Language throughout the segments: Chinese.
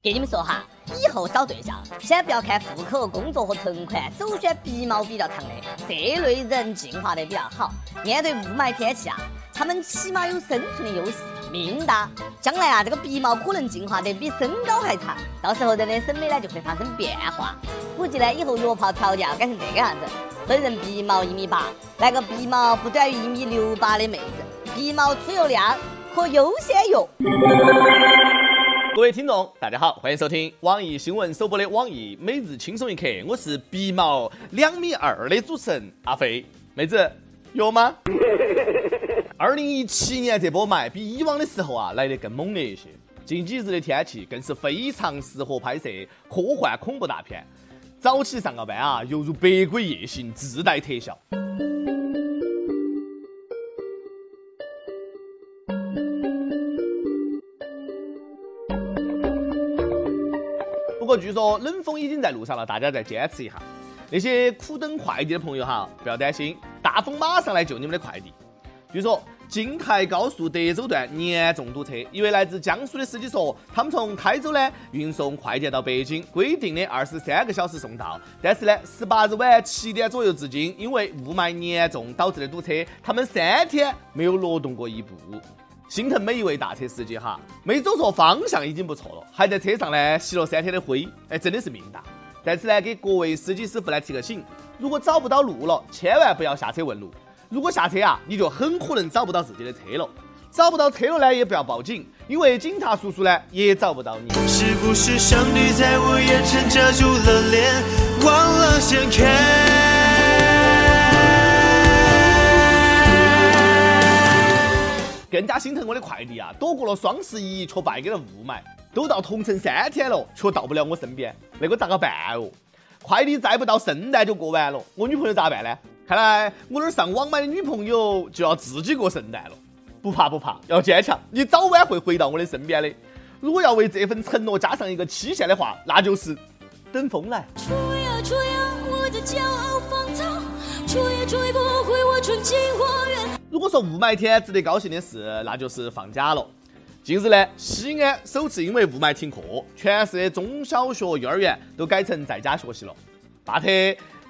给你们说哈，以后找对象，先不要看户口、工作和存款，首选鼻毛比较长的这类人，进化的比较好。面对雾霾天气啊，他们起码有生存的优势。命大，将来啊，这个鼻毛可能进化得比身高还长，到时候人的审美呢就会发生变化。估计呢，以后约炮条件要改成这个样子：本人鼻毛一米八，来个鼻毛不短于一米六八的妹子，鼻毛粗又亮，可优先约。各位听众，大家好，欢迎收听网易新闻首播的网易每日轻松一刻，我是鼻毛两米二的主持人阿飞，妹子有吗？二零一七年这波霾比以往的时候啊来得更猛烈一些，近几日的天气更是非常适合拍摄科幻恐怖大片，早起上个班啊犹如百鬼夜行，自带特效。不过据说冷风已经在路上了，大家再坚持一下。那些苦等快递的朋友哈，不要担心，大风马上来救你们的快递。据说京台高速德州段严重堵车，一位来自江苏的司机说，他们从台州呢运送快件到北京，规定的二十三个小时送到，但是呢，十八日晚七点左右至今，因为雾霾严重导致的堵车，他们三天没有挪动过一步。心疼每一位大车司机哈，没走错方向已经不错了，还在车上呢吸了三天的灰，哎，真的是命大。在此呢，给各位司机师傅来提个醒：如果找不到路了，千万不要下车问路。如果下车啊，你就很可能找不到自己的车了。找不到车了呢，也不要报警，因为警察叔叔呢也找不到你。是不是上帝在我眼前遮住了脸，忘了先开？更加心疼我的快递啊！躲过了双十一，却败给了雾霾。都到同城三天了，却到不了我身边，那个咋个办哦？快递再不到，圣诞就过完了，我女朋友咋办呢？看来我那儿上网买的女朋友就要自己过圣诞了。不怕不怕，要坚强，你早晚会回到我的身边的。如果要为这份承诺加上一个期限的话，那就是等风来。吹呀吹呀，我的骄傲放草，吹也吹不回我纯净花园。如果说雾霾天值得高兴的事，那就是放假了。近日呢，西安首次因为雾霾停课，全市的中小学、幼儿园都改成在家学习了。大特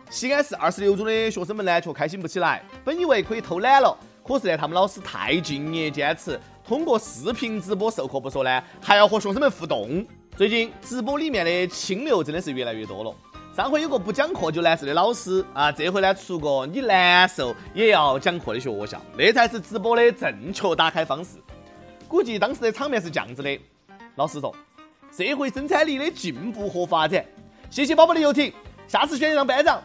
西安市二十六中的学生们呢，却开心不起来。本以为可以偷懒了，可是呢，他们老师太敬业坚持，通过视频直播授课不说呢，还要和学生们互动。最近直播里面的清流真的是越来越多了。上回有个不讲课就难受的老师啊，这回呢出个你难受也要讲课的学校，那才是直播的正确打开方式。估计当时的场面是这样子的：老师说，社会生产力的进步和发展，谢谢宝宝的游艇，下次选一张班长。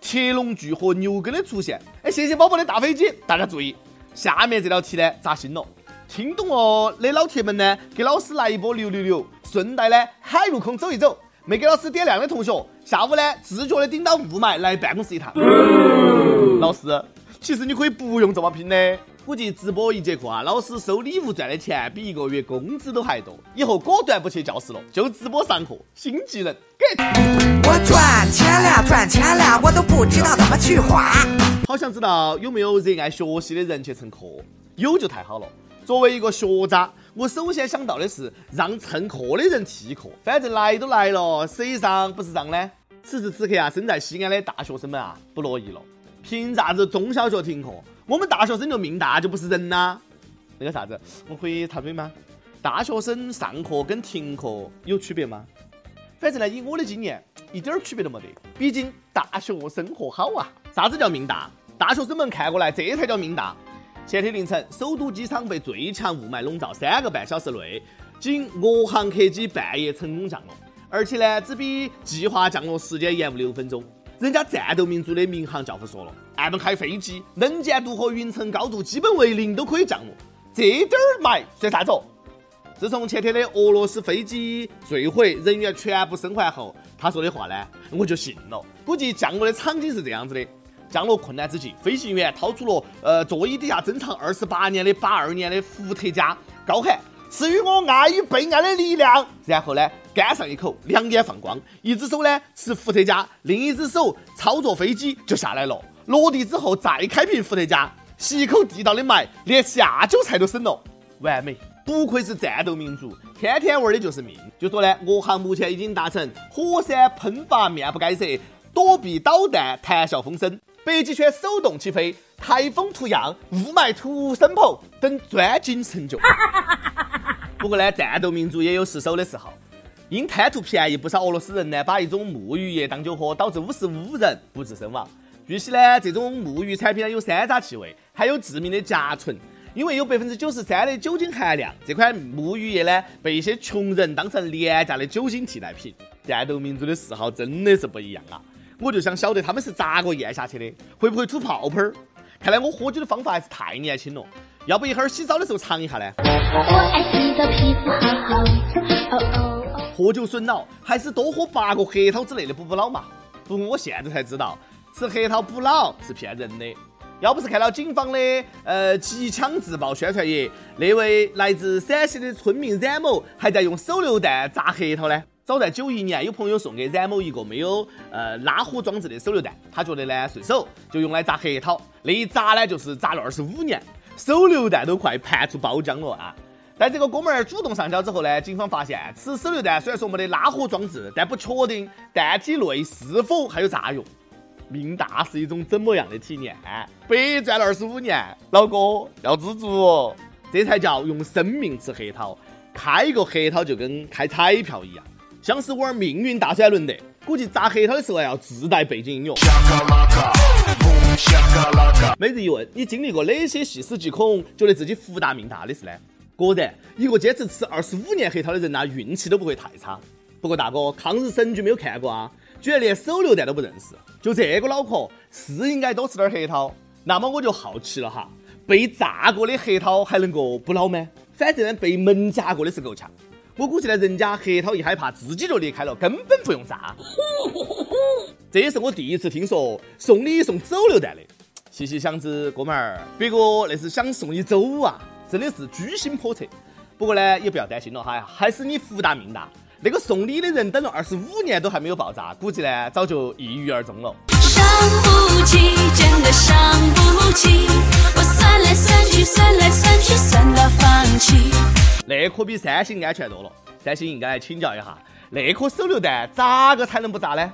铁笼具和牛耕的出现，哎，谢谢宝宝的大飞机。大家注意，下面这道题呢扎心了。听懂哦的老铁们呢，给老师来一波六六六，顺带呢海陆空走一走。没给老师点亮的同学，下午呢自觉的顶到雾霾来办公室一趟。老师，其实你可以不用这么拼的。估计直播一节课啊，老师收礼物赚的钱比一个月工资都还多。以后果断不去教室了，就直播上课，新技能。我赚钱了，赚钱了，我都不知道怎么去花。好想知道有没有热爱学习的人去蹭课，有就太好了。作为一个学渣。我首先想到的是让蹭课的人替课，反正来都来了，谁让不是让呢？此时此刻啊，身在西安的大学生们啊，不乐意了。凭啥子中小学停课，我们大学生就命大就不是人呐？那个啥子，我可以插嘴吗？大学生上课跟停课有区别吗？反正呢，以我的经验，一点区别都没得。毕竟大学生活好啊。啥子叫命大？大学生们看过来，这才叫命大。前天凌晨，首都机场被最强雾霾笼罩，三个半小时内，仅俄航客机半夜成功降落，而且呢，只比计划降落时间延误六分钟。人家战斗民族的民航教父说了，俺们开飞机，能见度和云层高度基本为零都可以降落，这点儿霾算啥子？自从前天的俄罗斯飞机坠毁，人员全部生还后，他说的话呢，我就信了。估计降落的场景是这样子的。降落困难之际，飞行员掏出了呃座椅底下珍藏二十八年的八二年的伏特加，高喊：“赐予我爱与被爱的力量。”然后呢，干上一口，两眼放光，一只手呢持伏特加，另一只手操作飞机就下来了。落地之后再开瓶伏特加，吸一口地道的霾，连下酒菜都省了，完美。不愧是战斗民族，天天玩的就是命。就说呢，我航目前已经达成火山喷发面不改色，躲避导弹谈笑风生，北极圈手动起飞，台风图样，雾霾图森跑等专精成就。不过呢，战斗民族也有失手的时候。因贪图便宜，不少俄罗斯人呢把一种沐浴液当酒喝，导致五十五人不治身亡。据悉呢，这种沐浴产品呢有山楂气味，还有致命的甲醇。因为有百分之九十三的酒精含量，这款沐浴液呢被一些穷人当成廉价的酒精替代品。战斗民族的嗜好真的是不一样啊！我就想晓得他们是咋个咽下去的，会不会吐泡泡儿？看来我喝酒的方法还是太年轻了，要不一会儿洗澡的时候尝一下呢？我爱洗澡，皮肤好好。喝酒损脑，还是多喝八个核桃之类的补补脑嘛？不过我现在才知道，吃核桃补脑是骗人的。要不是看到警方的呃机枪自爆宣传页，那位来自陕西的村民冉某还在用手榴弹炸核桃呢。早在九一年，有朋友送给冉某一个没有呃拉火装置的手榴弹，他觉得呢顺手，就用来炸核桃。那一炸呢，就是炸了二十五年，手榴弹都快盘出包浆了啊！但这个哥们儿主动上交之后呢，警方发现此手榴弹虽然说没得拉火装置，但不确定弹体内是否还有炸药。命大是一种怎么样的体验？白赚了二十五年，老哥要知足，这才叫用生命吃核桃。开一个核桃就跟开彩票一样，像是玩命运大转轮的。估计炸核桃的时候要自带背景音乐。每日一问：你经历过哪些细思极恐、觉得自己福大命大的事呢？果然，一个坚持吃二十五年核桃的人呐，运气都不会太差。不过大哥，抗日神剧没有看过啊，居然连手榴弹都不认识。就这个脑壳，是应该多吃点核桃。那么我就好奇了哈，被炸过的核桃还能够补脑吗？反正被门夹过的是够呛。我估计呢，人家核桃一害怕，自己就裂开了，根本不用炸。这也是我第一次听说送礼送手榴弹的。细细想之，哥们儿，别个那是想送你走啊。真的是居心叵测，不过呢，也不要担心了哈，还是你福大命大。那个送礼的人等了二十五年都还没有爆炸，估计呢早就抑郁而终了。伤不起，真的伤不起，我算来算去，算来算去，算到放弃。那可比三星安全多了，三星应该请教一下，那颗手榴弹咋个才能不炸呢？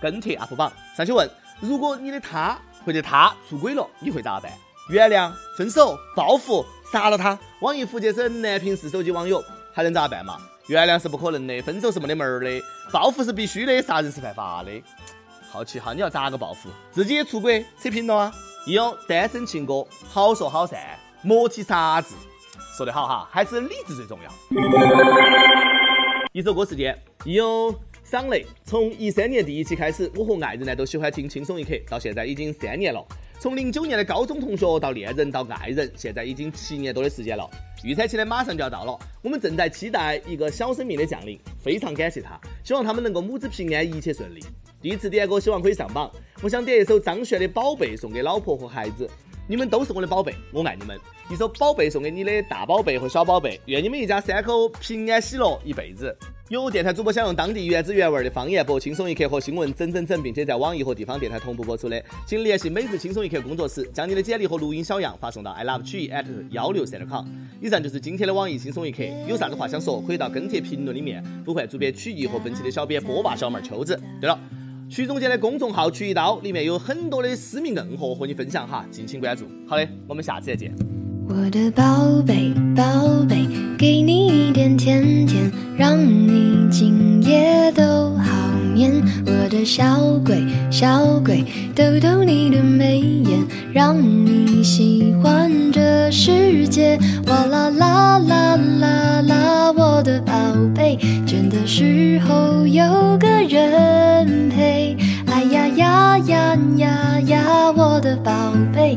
跟帖 UP 榜上去问：如果你的他或者他出轨了，你会咋办？原谅、分手、报复、杀了他？网易福建省南平市手机网友还能咋办嘛？原谅是不可能的，分手是没得门儿的，报复是必须的，杀人是犯法的。好奇哈，你要咋个报复？自己也出轨，扯平了啊？有单身情歌，好说好散，莫提啥子。说得好哈，还是理智最重要。一首歌时间，有。赏雷，从一三年第一期开始，我和爱人呢都喜欢听轻松一刻，到现在已经三年了。从零九年的高中同学到恋人到爱人，现在已经七年多的时间了。预产期呢马上就要到了，我们正在期待一个小生命的降临，非常感谢他，希望他们能够母子平安，一切顺利。第一次点歌，希望可以上榜。我想点一首张悬的《宝贝》送给老婆和孩子，你们都是我的宝贝，我爱你们。一首《宝贝》送给你的大宝贝和小宝贝，愿你们一家三口平安喜乐一辈子。有电台主播想用当地原汁原味的方言播《轻松一刻》和新闻整整整，并且在网易和地方电台同步播出的，请联系每日《轻松一刻》工作室，将你的简历和录音小样发送到 i love 曲艺 at 幺六三点 com。以上就是今天的网易轻松一刻，有啥子话想说，可以到跟帖评论里面呼唤主编曲艺和本期的小编波霸小妹秋子。对了，曲总监的公众号曲一刀里面有很多的私密硬货和你分享哈，敬请关注。好的，我们下次再见。我的宝贝，宝贝，给让你喜欢这世界。哇啦啦啦啦啦，我的宝贝，倦的时候有个人陪。哎呀呀呀呀呀，我的宝贝，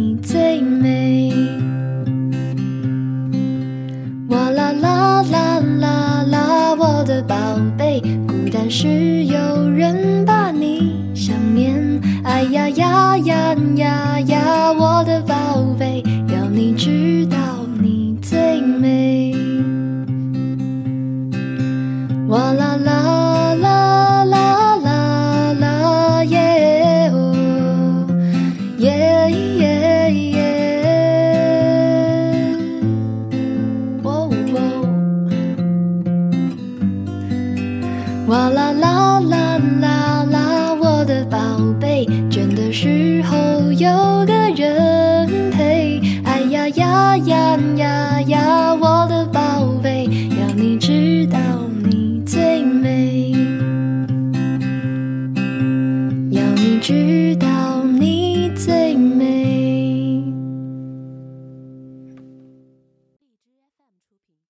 有个人陪。哎呀呀呀呀呀，我